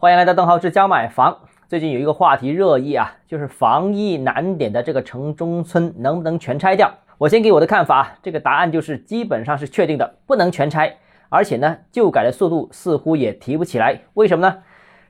欢迎来到邓浩志教买房。最近有一个话题热议啊，就是防疫难点的这个城中村能不能全拆掉？我先给我的看法，这个答案就是基本上是确定的，不能全拆。而且呢，旧改的速度似乎也提不起来。为什么呢？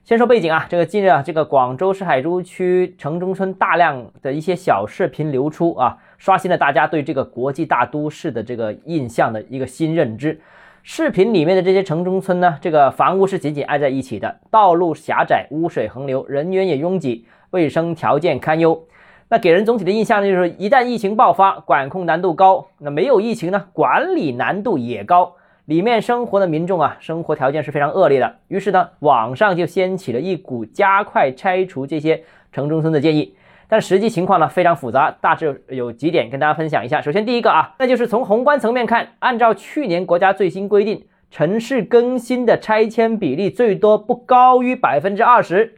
先说背景啊，这个近日啊，这个广州市海珠区城中村大量的一些小视频流出啊，刷新了大家对这个国际大都市的这个印象的一个新认知。视频里面的这些城中村呢，这个房屋是紧紧挨在一起的，道路狭窄，污水横流，人员也拥挤，卫生条件堪忧。那给人总体的印象呢，就是一旦疫情爆发，管控难度高；那没有疫情呢，管理难度也高。里面生活的民众啊，生活条件是非常恶劣的。于是呢，网上就掀起了一股加快拆除这些城中村的建议。但实际情况呢，非常复杂，大致有几点跟大家分享一下。首先，第一个啊，那就是从宏观层面看，按照去年国家最新规定，城市更新的拆迁比例最多不高于百分之二十，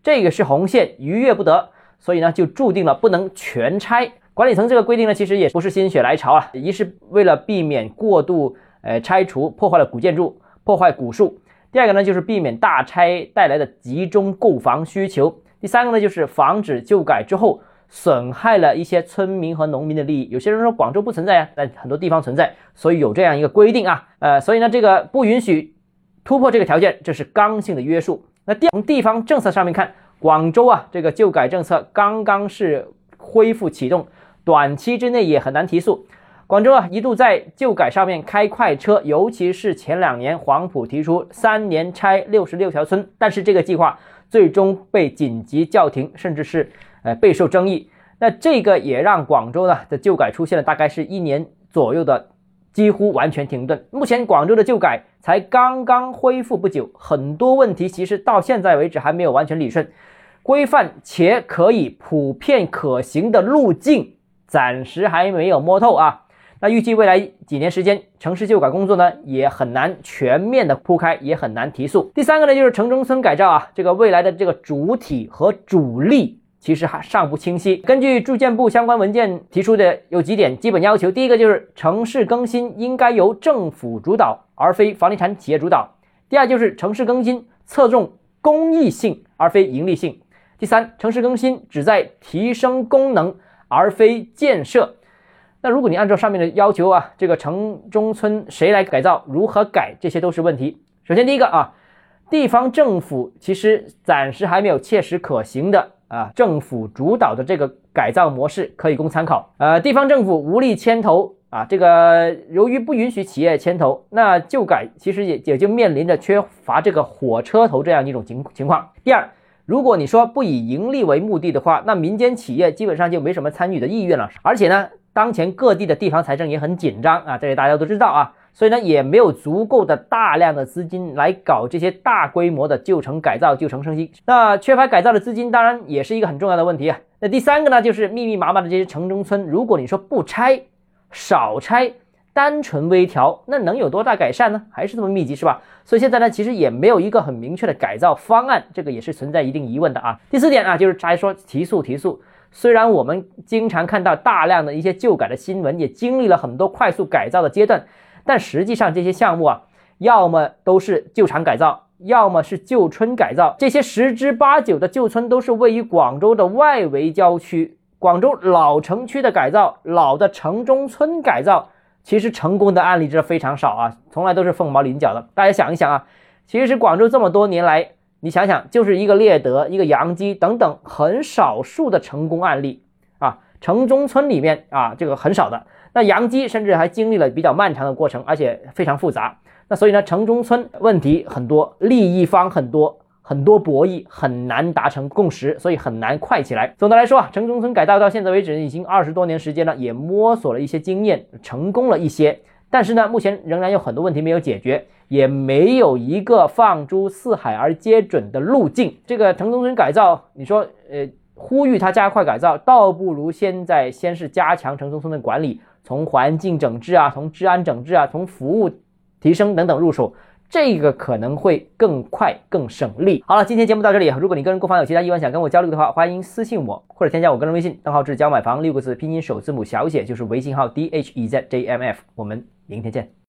这个是红线，逾越不得。所以呢，就注定了不能全拆。管理层这个规定呢，其实也不是心血来潮啊，一是为了避免过度。呃，拆除破坏了古建筑，破坏古树。第二个呢，就是避免大拆带来的集中购房需求。第三个呢，就是防止旧改之后损害了一些村民和农民的利益。有些人说广州不存在啊，但很多地方存在，所以有这样一个规定啊。呃，所以呢，这个不允许突破这个条件，这是刚性的约束。那第二从地方政策上面看，广州啊，这个旧改政策刚刚是恢复启动，短期之内也很难提速。广州啊，一度在旧改上面开快车，尤其是前两年，黄埔提出三年拆六十六条村，但是这个计划最终被紧急叫停，甚至是呃备受争议。那这个也让广州呢的旧改出现了大概是一年左右的几乎完全停顿。目前广州的旧改才刚刚恢复不久，很多问题其实到现在为止还没有完全理顺，规范且可以普遍可行的路径暂时还没有摸透啊。那预计未来几年时间，城市旧改工作呢也很难全面的铺开，也很难提速。第三个呢，就是城中村改造啊，这个未来的这个主体和主力其实还尚不清晰。根据住建部相关文件提出的有几点基本要求，第一个就是城市更新应该由政府主导，而非房地产企业主导；第二就是城市更新侧重公益性，而非盈利性；第三，城市更新旨在提升功能，而非建设。那如果你按照上面的要求啊，这个城中村谁来改造，如何改，这些都是问题。首先第一个啊，地方政府其实暂时还没有切实可行的啊政府主导的这个改造模式可以供参考。呃，地方政府无力牵头啊，这个由于不允许企业牵头，那旧改其实也也就面临着缺乏这个火车头这样一种情情况。第二，如果你说不以盈利为目的的话，那民间企业基本上就没什么参与的意愿了，而且呢。当前各地的地方财政也很紧张啊，这个大家都知道啊，所以呢也没有足够的大量的资金来搞这些大规模的旧城改造、旧城升级。那缺乏改造的资金，当然也是一个很重要的问题啊。那第三个呢，就是密密麻麻的这些城中村，如果你说不拆、少拆、单纯微调，那能有多大改善呢？还是这么密集是吧？所以现在呢，其实也没有一个很明确的改造方案，这个也是存在一定疑问的啊。第四点啊，就是还说提速提速。虽然我们经常看到大量的一些旧改的新闻，也经历了很多快速改造的阶段，但实际上这些项目啊，要么都是旧厂改造，要么是旧村改造。这些十之八九的旧村都是位于广州的外围郊区。广州老城区的改造，老的城中村改造，其实成功的案例是非常少啊，从来都是凤毛麟角的。大家想一想啊，其实广州这么多年来。你想想，就是一个猎德、一个杨基等等很少数的成功案例啊，城中村里面啊，这个很少的。那杨基甚至还经历了比较漫长的过程，而且非常复杂。那所以呢，城中村问题很多，利益方很多，很多博弈，很难达成共识，所以很难快起来。总的来说啊，城中村改造到现在为止已经二十多年时间了，也摸索了一些经验，成功了一些。但是呢，目前仍然有很多问题没有解决，也没有一个放诸四海而皆准的路径。这个城中村改造，你说，呃，呼吁他加快改造，倒不如现在先是加强城中村的管理，从环境整治啊，从治安整治啊，从服务提升等等入手。这个可能会更快更省力。好了，今天节目到这里。如果你个人购房有其他疑问想跟我交流的话，欢迎私信我或者添加我个人微信，账号是交买房六个字拼音首字母小写，就是微信号 d h e z j m f。我们明天见。